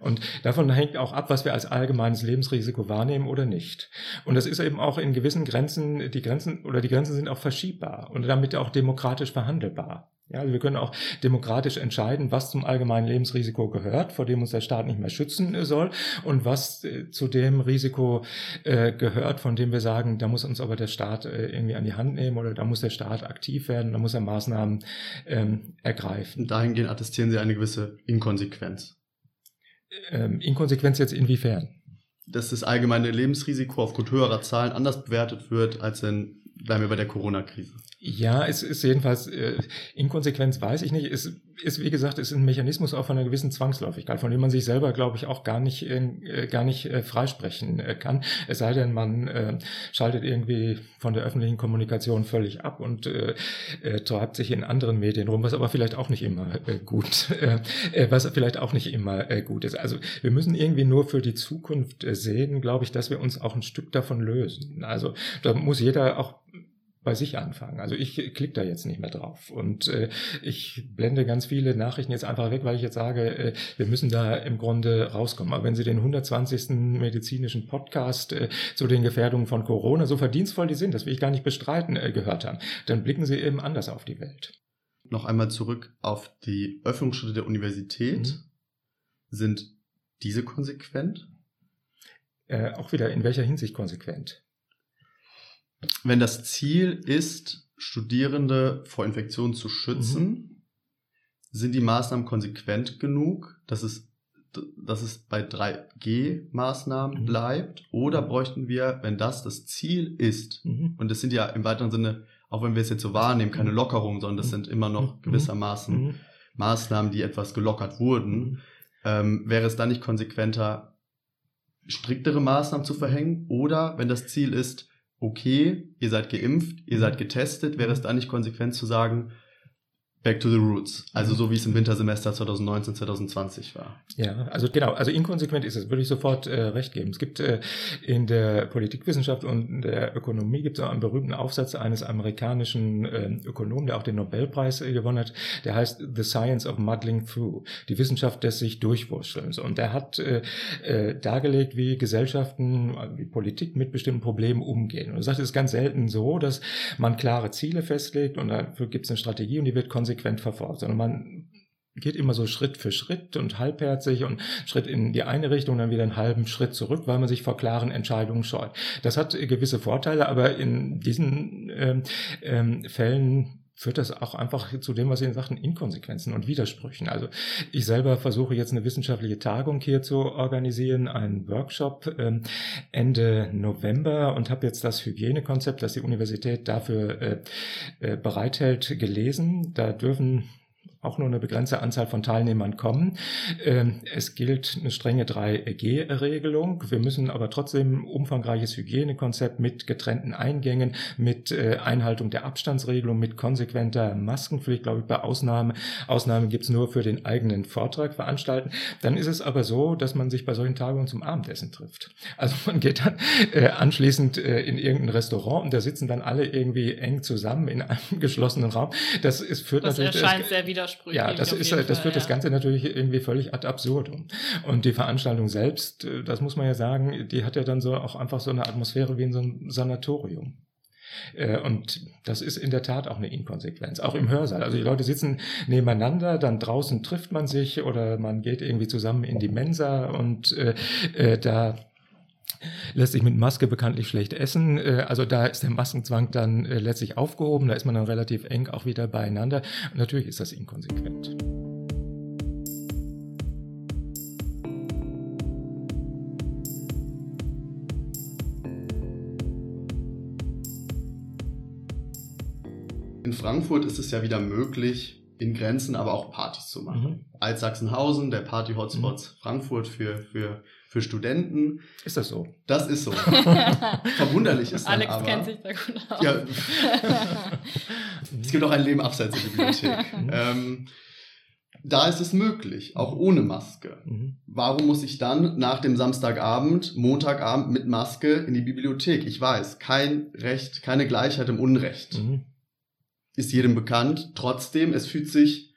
Und davon hängt auch ab, was wir als allgemeines Lebensrisiko wahrnehmen oder nicht. Und das ist eben auch in gewissen Grenzen, die Grenzen oder die Grenzen sind auch verschiebbar und damit auch demokratisch verhandelbar. Ja, also wir können auch demokratisch entscheiden, was zum allgemeinen Lebensrisiko gehört, vor dem uns der Staat nicht mehr schützen soll, und was äh, zu dem Risiko äh, gehört, von dem wir sagen, da muss uns aber der Staat äh, irgendwie an die Hand nehmen oder da muss der Staat aktiv werden, da muss er Maßnahmen ähm, ergreifen. Und dahingehend attestieren Sie eine gewisse Inkonsequenz. Ähm, Inkonsequenz jetzt inwiefern? Dass das allgemeine Lebensrisiko aufgrund höherer Zahlen anders bewertet wird als in bleiben wir bei der Corona-Krise. Ja, es ist jedenfalls äh, Inkonsequenz, weiß ich nicht. Es ist, wie gesagt, ist ein Mechanismus auch von einer gewissen Zwangsläufigkeit, von dem man sich selber, glaube ich, auch gar nicht, äh, gar nicht äh, freisprechen äh, kann. Es sei denn, man äh, schaltet irgendwie von der öffentlichen Kommunikation völlig ab und äh, äh, treibt sich in anderen Medien rum, was aber vielleicht auch nicht immer äh, gut, äh, äh, was vielleicht auch nicht immer äh, gut ist. Also wir müssen irgendwie nur für die Zukunft äh, sehen, glaube ich, dass wir uns auch ein Stück davon lösen. Also da muss jeder auch bei sich anfangen. Also ich klicke da jetzt nicht mehr drauf und äh, ich blende ganz viele Nachrichten jetzt einfach weg, weil ich jetzt sage, äh, wir müssen da im Grunde rauskommen. Aber wenn Sie den 120. medizinischen Podcast äh, zu den Gefährdungen von Corona, so verdienstvoll die sind, das will ich gar nicht bestreiten, äh, gehört haben, dann blicken Sie eben anders auf die Welt. Noch einmal zurück auf die Öffnungsschritte der Universität. Mhm. Sind diese konsequent? Äh, auch wieder in welcher Hinsicht konsequent? Wenn das Ziel ist, Studierende vor Infektionen zu schützen, mhm. sind die Maßnahmen konsequent genug, dass es, dass es bei 3G-Maßnahmen mhm. bleibt? Oder bräuchten wir, wenn das das Ziel ist, mhm. und das sind ja im weiteren Sinne, auch wenn wir es jetzt so wahrnehmen, keine mhm. Lockerungen, sondern das mhm. sind immer noch mhm. gewissermaßen Maßnahmen, die etwas gelockert wurden, ähm, wäre es dann nicht konsequenter, striktere Maßnahmen zu verhängen? Oder wenn das Ziel ist, okay, ihr seid geimpft, ihr seid getestet, wäre es da nicht konsequent zu sagen, Back to the Roots. Also so wie es im Wintersemester 2019, 2020 war. Ja, also genau, also inkonsequent ist es, würde ich sofort äh, recht geben. Es gibt äh, in der Politikwissenschaft und der Ökonomie gibt es auch einen berühmten Aufsatz eines amerikanischen äh, Ökonomen, der auch den Nobelpreis äh, gewonnen hat, der heißt The Science of Muddling Through, die Wissenschaft des sich durchwurschtelns. Und der hat äh, äh, dargelegt, wie Gesellschaften, wie Politik mit bestimmten Problemen umgehen. Und er sagt, es ist ganz selten so, dass man klare Ziele festlegt und dafür gibt es eine Strategie und die wird konsequent konsequent verfolgt, sondern man geht immer so Schritt für Schritt und halbherzig und Schritt in die eine Richtung, dann wieder einen halben Schritt zurück, weil man sich vor klaren Entscheidungen scheut. Das hat gewisse Vorteile, aber in diesen ähm, ähm, Fällen führt das auch einfach zu dem, was Sie sagten, Inkonsequenzen und Widersprüchen. Also ich selber versuche jetzt eine wissenschaftliche Tagung hier zu organisieren, einen Workshop ähm, Ende November und habe jetzt das Hygienekonzept, das die Universität dafür äh, äh, bereithält, gelesen. Da dürfen auch nur eine begrenzte Anzahl von Teilnehmern kommen. Ähm, es gilt eine strenge 3G-Regelung. Wir müssen aber trotzdem umfangreiches Hygienekonzept mit getrennten Eingängen, mit äh, Einhaltung der Abstandsregelung, mit konsequenter Maskenpflicht, glaube ich, bei Ausnahmen. Ausnahmen gibt es nur für den eigenen Vortrag veranstalten. Dann ist es aber so, dass man sich bei solchen Tagungen zum Abendessen trifft. Also man geht dann äh, anschließend äh, in irgendein Restaurant und da sitzen dann alle irgendwie eng zusammen in einem geschlossenen Raum. Das ist, führt das natürlich... erscheint sehr widersprüchlich widersprüchlich. Ja, das ist, das führt ja. das Ganze natürlich irgendwie völlig ad absurdum. Und die Veranstaltung selbst, äh, das muss man ja sagen, die hat ja dann so auch einfach so eine Atmosphäre wie in so einem Sanatorium. Äh, und das ist in der Tat auch eine Inkonsequenz, auch im Hörsaal. Also die Leute sitzen nebeneinander, dann draußen trifft man sich oder man geht irgendwie zusammen in die Mensa und äh, äh, da lässt sich mit Maske bekanntlich schlecht essen. Äh, also da ist der Maskenzwang dann äh, letztlich aufgehoben, da ist man dann relativ eng auch wieder beieinander. Und natürlich ist das inkonsequent. In Frankfurt ist es ja wieder möglich, in Grenzen aber auch Partys zu machen. Mhm. Als Sachsenhausen, der Party-Hotspots mhm. Frankfurt für, für für Studenten. Ist das so? Das ist so. Verwunderlich ist Alex dann aber. kennt sich da gut aus. Ja, es gibt auch ein Leben abseits der Bibliothek. Mhm. ähm, da ist es möglich, auch ohne Maske. Mhm. Warum muss ich dann nach dem Samstagabend, Montagabend mit Maske in die Bibliothek? Ich weiß, kein Recht, keine Gleichheit im Unrecht. Mhm. Ist jedem bekannt. Trotzdem, es fühlt sich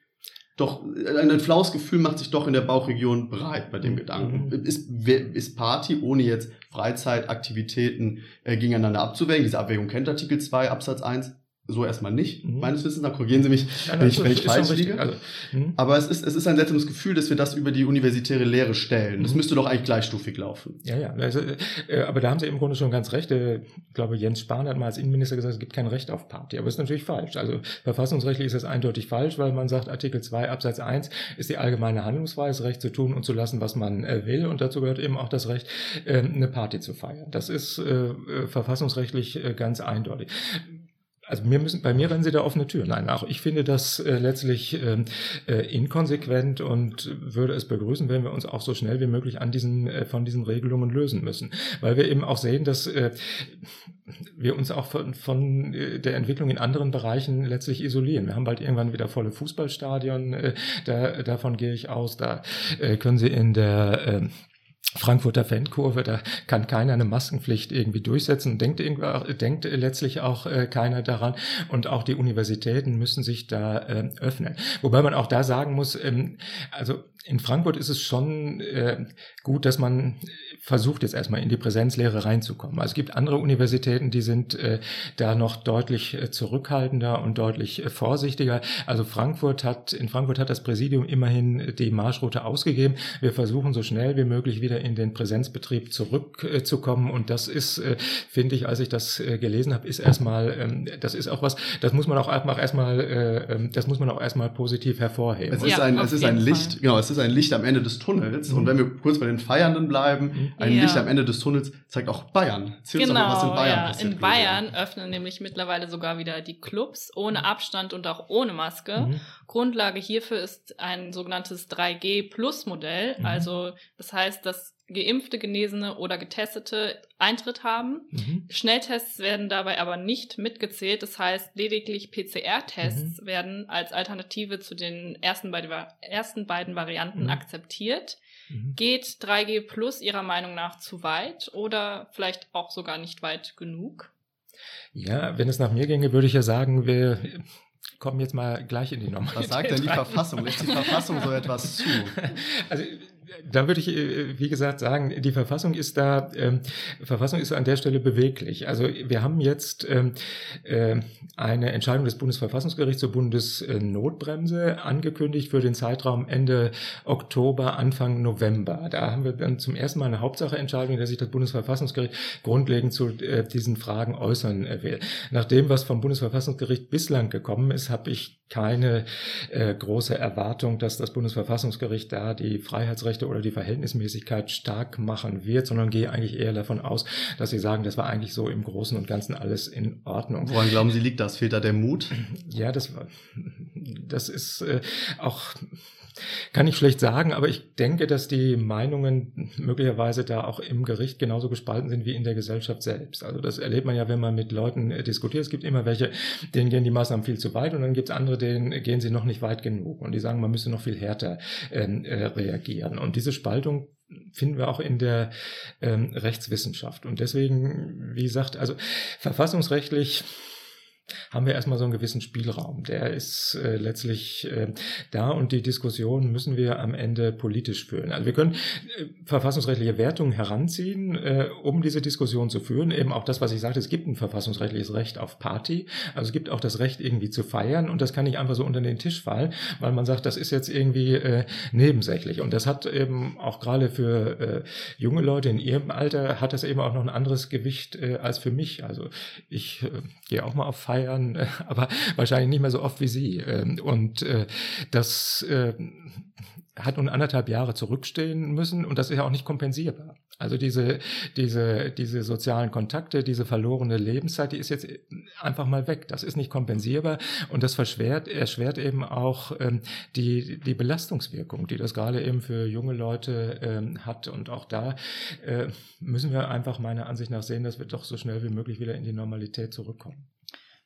doch ein flaues Gefühl macht sich doch in der Bauchregion breit bei dem Gedanken. Mhm. Ist, ist Party, ohne jetzt Freizeitaktivitäten äh, gegeneinander abzuwägen, diese Abwägung kennt Artikel 2 Absatz 1, so erstmal nicht, mhm. meines Wissens, da korrigieren Sie mich, ja, wenn ich, wenn ich falsch liege. Also, hm. Aber es ist, es ist ein seltsames Gefühl, dass wir das über die universitäre Lehre stellen. Das mhm. müsste doch eigentlich gleichstufig laufen. Ja, ja. Also, äh, aber da haben Sie im Grunde schon ganz recht. Äh, ich glaube, Jens Spahn hat mal als Innenminister gesagt, es gibt kein Recht auf Party. Aber das ist natürlich falsch. Also verfassungsrechtlich ist das eindeutig falsch, weil man sagt, Artikel 2 Absatz 1 ist die allgemeine Handlungsweise, Recht zu tun und zu lassen, was man äh, will. Und dazu gehört eben auch das Recht, äh, eine Party zu feiern. Das ist verfassungsrechtlich ganz eindeutig. Also mir müssen, bei mir rennen sie da offene Tür. Nein, auch ich finde das äh, letztlich ähm, äh, inkonsequent und würde es begrüßen, wenn wir uns auch so schnell wie möglich an diesen, äh, von diesen Regelungen lösen müssen. Weil wir eben auch sehen, dass äh, wir uns auch von, von äh, der Entwicklung in anderen Bereichen letztlich isolieren. Wir haben bald irgendwann wieder volle Fußballstadion, äh, da, davon gehe ich aus. Da äh, können Sie in der äh, Frankfurter Fankurve, da kann keiner eine Maskenpflicht irgendwie durchsetzen, denkt, denkt letztlich auch äh, keiner daran und auch die Universitäten müssen sich da äh, öffnen. Wobei man auch da sagen muss, ähm, also in Frankfurt ist es schon äh, gut, dass man versucht jetzt erstmal in die Präsenzlehre reinzukommen. Also es gibt andere Universitäten, die sind äh, da noch deutlich äh, zurückhaltender und deutlich äh, vorsichtiger. Also Frankfurt hat, in Frankfurt hat das Präsidium immerhin die Marschroute ausgegeben. Wir versuchen so schnell wie möglich wieder in den Präsenzbetrieb zurückzukommen. und das ist, äh, finde ich, als ich das äh, gelesen habe, ist erstmal, ähm, das ist auch was, das muss man auch erstmal, äh, ähm, das muss man auch erstmal positiv hervorheben. Es ist ja, ein, es ist ein Licht, Fall. genau, es ist ein Licht am Ende des Tunnels. Mhm. Und wenn wir kurz bei den Feiernden bleiben, mhm. Ein ja. Licht am Ende des Tunnels zeigt auch Bayern. Erzähl genau, mal, was in Bayern ja. passiert. In Bayern öffnen nämlich mittlerweile sogar wieder die Clubs ohne Abstand und auch ohne Maske. Mhm. Grundlage hierfür ist ein sogenanntes 3G-Plus-Modell. Mhm. Also das heißt, dass Geimpfte, Genesene oder Getestete Eintritt haben. Mhm. Schnelltests werden dabei aber nicht mitgezählt. Das heißt, lediglich PCR-Tests mhm. werden als Alternative zu den ersten beiden, ersten beiden Varianten mhm. akzeptiert. Mhm. Geht 3G Plus Ihrer Meinung nach zu weit oder vielleicht auch sogar nicht weit genug? Ja, wenn es nach mir ginge, würde ich ja sagen, wir kommen jetzt mal gleich in die Normalität. Was sagt denn die Verfassung? Lässt die Verfassung so etwas zu? Also da würde ich, äh, wie gesagt, sagen, die Verfassung ist da, ähm, Verfassung ist an der Stelle beweglich. Also wir haben jetzt ähm, äh, eine Entscheidung des Bundesverfassungsgerichts zur Bundesnotbremse angekündigt für den Zeitraum Ende Oktober, Anfang November. Da haben wir dann zum ersten Mal eine Hauptsacheentscheidung, in der sich das Bundesverfassungsgericht grundlegend zu äh, diesen Fragen äußern will. Nach dem, was vom Bundesverfassungsgericht bislang gekommen ist, habe ich keine äh, große Erwartung, dass das Bundesverfassungsgericht da die Freiheitsrechte oder die Verhältnismäßigkeit stark machen wird, sondern gehe eigentlich eher davon aus, dass sie sagen, das war eigentlich so im Großen und Ganzen alles in Ordnung. Woran glauben Sie liegt das? Fehlt da der Mut? Ja, das war, das ist äh, auch kann ich schlecht sagen, aber ich denke, dass die Meinungen möglicherweise da auch im Gericht genauso gespalten sind wie in der Gesellschaft selbst. Also das erlebt man ja, wenn man mit Leuten äh, diskutiert. Es gibt immer welche, denen gehen die Maßnahmen viel zu weit und dann gibt es andere, denen gehen sie noch nicht weit genug. Und die sagen, man müsste noch viel härter ähm, äh, reagieren. Und diese Spaltung finden wir auch in der ähm, Rechtswissenschaft. Und deswegen, wie gesagt, also verfassungsrechtlich haben wir erstmal so einen gewissen Spielraum. Der ist äh, letztlich äh, da und die Diskussion müssen wir am Ende politisch führen. Also wir können äh, verfassungsrechtliche Wertungen heranziehen, äh, um diese Diskussion zu führen. Eben auch das, was ich sagte, es gibt ein verfassungsrechtliches Recht auf Party. Also es gibt auch das Recht, irgendwie zu feiern und das kann nicht einfach so unter den Tisch fallen, weil man sagt, das ist jetzt irgendwie äh, nebensächlich. Und das hat eben auch gerade für äh, junge Leute in ihrem Alter hat das eben auch noch ein anderes Gewicht äh, als für mich. Also ich äh, gehe auch mal auf Feiern feiern, äh, aber wahrscheinlich nicht mehr so oft wie Sie. Ähm, und äh, das äh, hat nun anderthalb Jahre zurückstehen müssen und das ist ja auch nicht kompensierbar. Also diese, diese, diese sozialen Kontakte, diese verlorene Lebenszeit, die ist jetzt einfach mal weg. Das ist nicht kompensierbar und das verschwert, erschwert eben auch ähm, die, die Belastungswirkung, die das gerade eben für junge Leute ähm, hat. Und auch da äh, müssen wir einfach meiner Ansicht nach sehen, dass wir doch so schnell wie möglich wieder in die Normalität zurückkommen.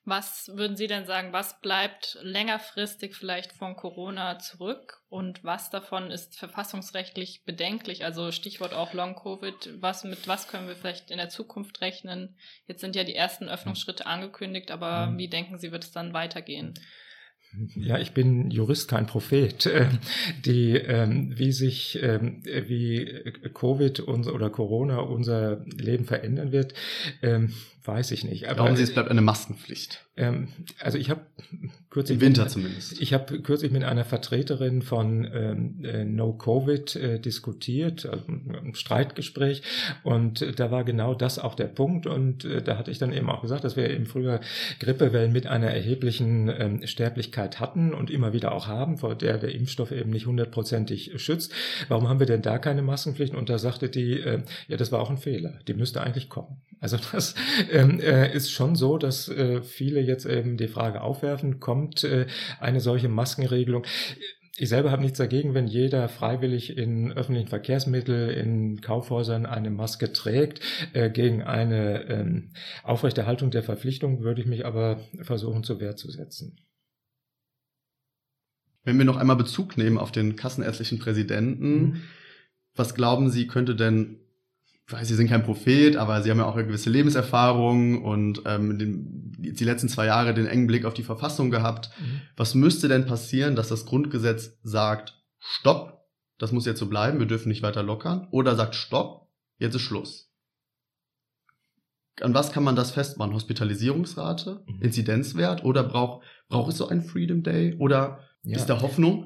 Was würden Sie denn sagen, was bleibt längerfristig vielleicht von Corona zurück und was davon ist verfassungsrechtlich bedenklich? Also Stichwort auch Long-Covid. Was, mit was können wir vielleicht in der Zukunft rechnen? Jetzt sind ja die ersten Öffnungsschritte angekündigt, aber mhm. wie denken Sie, wird es dann weitergehen? Ja, ich bin Jurist, kein Prophet. Die, ähm, wie sich, ähm, wie Covid oder Corona unser Leben verändern wird, ähm, weiß ich nicht. Aber, Glauben Sie, es bleibt eine Maskenpflicht? Ähm, also ich habe kürzlich im Winter mit, zumindest. Ich habe kürzlich mit einer Vertreterin von ähm, äh, No Covid äh, diskutiert, also ein Streitgespräch, und äh, da war genau das auch der Punkt. Und äh, da hatte ich dann eben auch gesagt, dass wir im Frühjahr Grippewellen mit einer erheblichen ähm, Sterblichkeit hatten und immer wieder auch haben, vor der der Impfstoff eben nicht hundertprozentig schützt. Warum haben wir denn da keine Maskenpflichten? Und da sagte die, ja, das war auch ein Fehler. Die müsste eigentlich kommen. Also das ähm, äh, ist schon so, dass äh, viele jetzt eben die Frage aufwerfen, kommt äh, eine solche Maskenregelung? Ich selber habe nichts dagegen, wenn jeder freiwillig in öffentlichen Verkehrsmitteln, in Kaufhäusern eine Maske trägt. Äh, gegen eine ähm, Aufrechterhaltung der Verpflichtung würde ich mich aber versuchen zur Wehr zu setzen. Wenn wir noch einmal Bezug nehmen auf den kassenärztlichen Präsidenten, mhm. was glauben Sie, könnte denn weiß, Sie sind kein Prophet, aber Sie haben ja auch eine gewisse Lebenserfahrung und ähm, den, die letzten zwei Jahre den engen Blick auf die Verfassung gehabt. Mhm. Was müsste denn passieren, dass das Grundgesetz sagt, stopp, das muss jetzt so bleiben, wir dürfen nicht weiter lockern, oder sagt, stopp, jetzt ist Schluss? An was kann man das festmachen? Hospitalisierungsrate, mhm. Inzidenzwert oder braucht braucht es so einen Freedom Day oder ja. Ist da Hoffnung?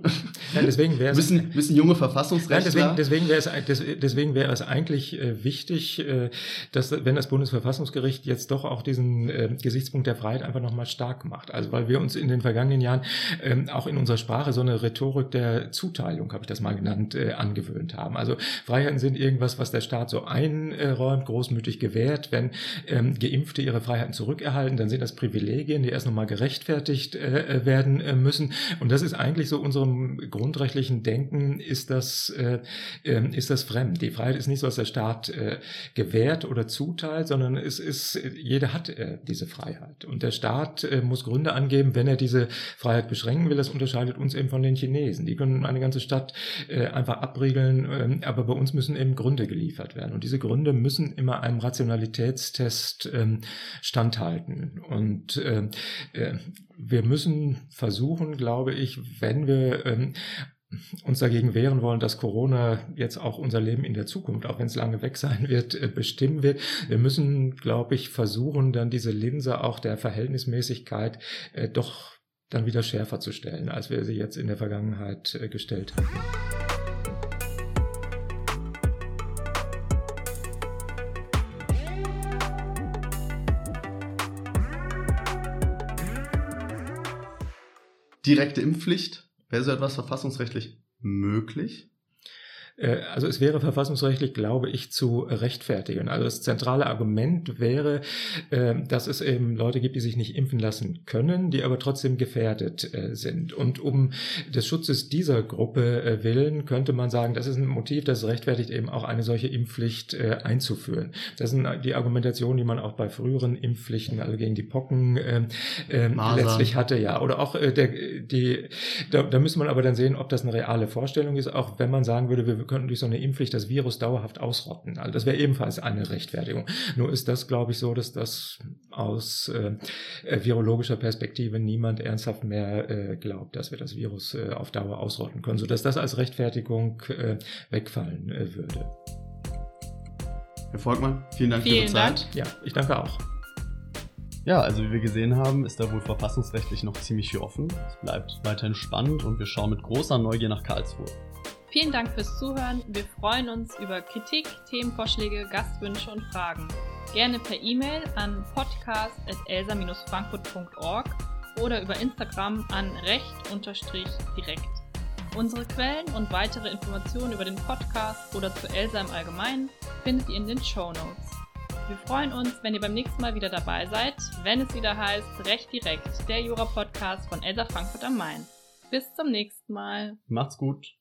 Ja, deswegen wäre es müssen, müssen junge Verfassungsrechtler. Ja, deswegen, deswegen wäre es es eigentlich äh, wichtig, äh, dass wenn das Bundesverfassungsgericht jetzt doch auch diesen äh, Gesichtspunkt der Freiheit einfach nochmal stark macht. Also weil wir uns in den vergangenen Jahren ähm, auch in unserer Sprache so eine Rhetorik der Zuteilung, habe ich das mal genannt, äh, angewöhnt haben. Also Freiheiten sind irgendwas, was der Staat so einräumt, großmütig gewährt. Wenn ähm, Geimpfte ihre Freiheiten zurückerhalten, dann sind das Privilegien, die erst nochmal gerechtfertigt werden müssen. Und das ist eigentlich so unserem grundrechtlichen Denken ist das, äh, ähm, ist das fremd. Die Freiheit ist nicht so, dass der Staat äh, gewährt oder zuteilt, sondern es ist, jeder hat äh, diese Freiheit. Und der Staat äh, muss Gründe angeben, wenn er diese Freiheit beschränken will. Das unterscheidet uns eben von den Chinesen. Die können eine ganze Stadt äh, einfach abriegeln, ähm, aber bei uns müssen eben Gründe geliefert werden. Und diese Gründe müssen immer einem Rationalitätstest ähm, standhalten. Und äh, wir müssen versuchen, glaube ich, wenn wir ähm, uns dagegen wehren wollen, dass Corona jetzt auch unser Leben in der Zukunft, auch wenn es lange weg sein wird, äh, bestimmen wird. Wir müssen, glaube ich, versuchen, dann diese Linse auch der Verhältnismäßigkeit äh, doch dann wieder schärfer zu stellen, als wir sie jetzt in der Vergangenheit äh, gestellt haben. Direkte Impfpflicht, wäre so etwas verfassungsrechtlich möglich? Äh, also es wäre verfassungsrechtlich, glaube ich, zu rechtfertigen. Also das zentrale Argument wäre, äh, dass es eben Leute gibt, die sich nicht impfen lassen können, die aber trotzdem gefährdet äh, sind. Und um des Schutzes dieser Gruppe willen könnte man sagen, das ist ein Motiv, das rechtfertigt eben auch eine solche Impfpflicht einzuführen. Das sind die Argumentationen, die man auch bei früheren Impfpflichten, also gegen die Pocken, letztlich hatte, ja. Oder auch der, die, da, da müsste man aber dann sehen, ob das eine reale Vorstellung ist, auch wenn man sagen würde, wir könnten durch so eine Impfpflicht das Virus dauerhaft ausrotten. Also das wäre ebenfalls eine Rechtfertigung. Nur ist das, glaube ich, so, dass das aus äh, äh, virologischer Perspektive niemand ernsthaft mehr äh, glaubt, dass wir das Virus äh, auf Dauer ausrotten können, sodass das als Rechtfertigung äh, wegfallen äh, würde. Herr Volkmann, vielen Dank vielen für Ihre Zeit. Dank. Ja, ich danke auch. Ja, also wie wir gesehen haben, ist da wohl verfassungsrechtlich noch ziemlich viel offen. Es bleibt weiterhin spannend und wir schauen mit großer Neugier nach Karlsruhe. Vielen Dank fürs Zuhören. Wir freuen uns über Kritik, Themenvorschläge, Gastwünsche und Fragen. Gerne per E-Mail an podcast.elsa-frankfurt.org oder über Instagram an recht-direkt. Unsere Quellen und weitere Informationen über den Podcast oder zu Elsa im Allgemeinen findet ihr in den Show Notes. Wir freuen uns, wenn ihr beim nächsten Mal wieder dabei seid, wenn es wieder heißt Recht direkt, der Jura-Podcast von Elsa Frankfurt am Main. Bis zum nächsten Mal. Macht's gut.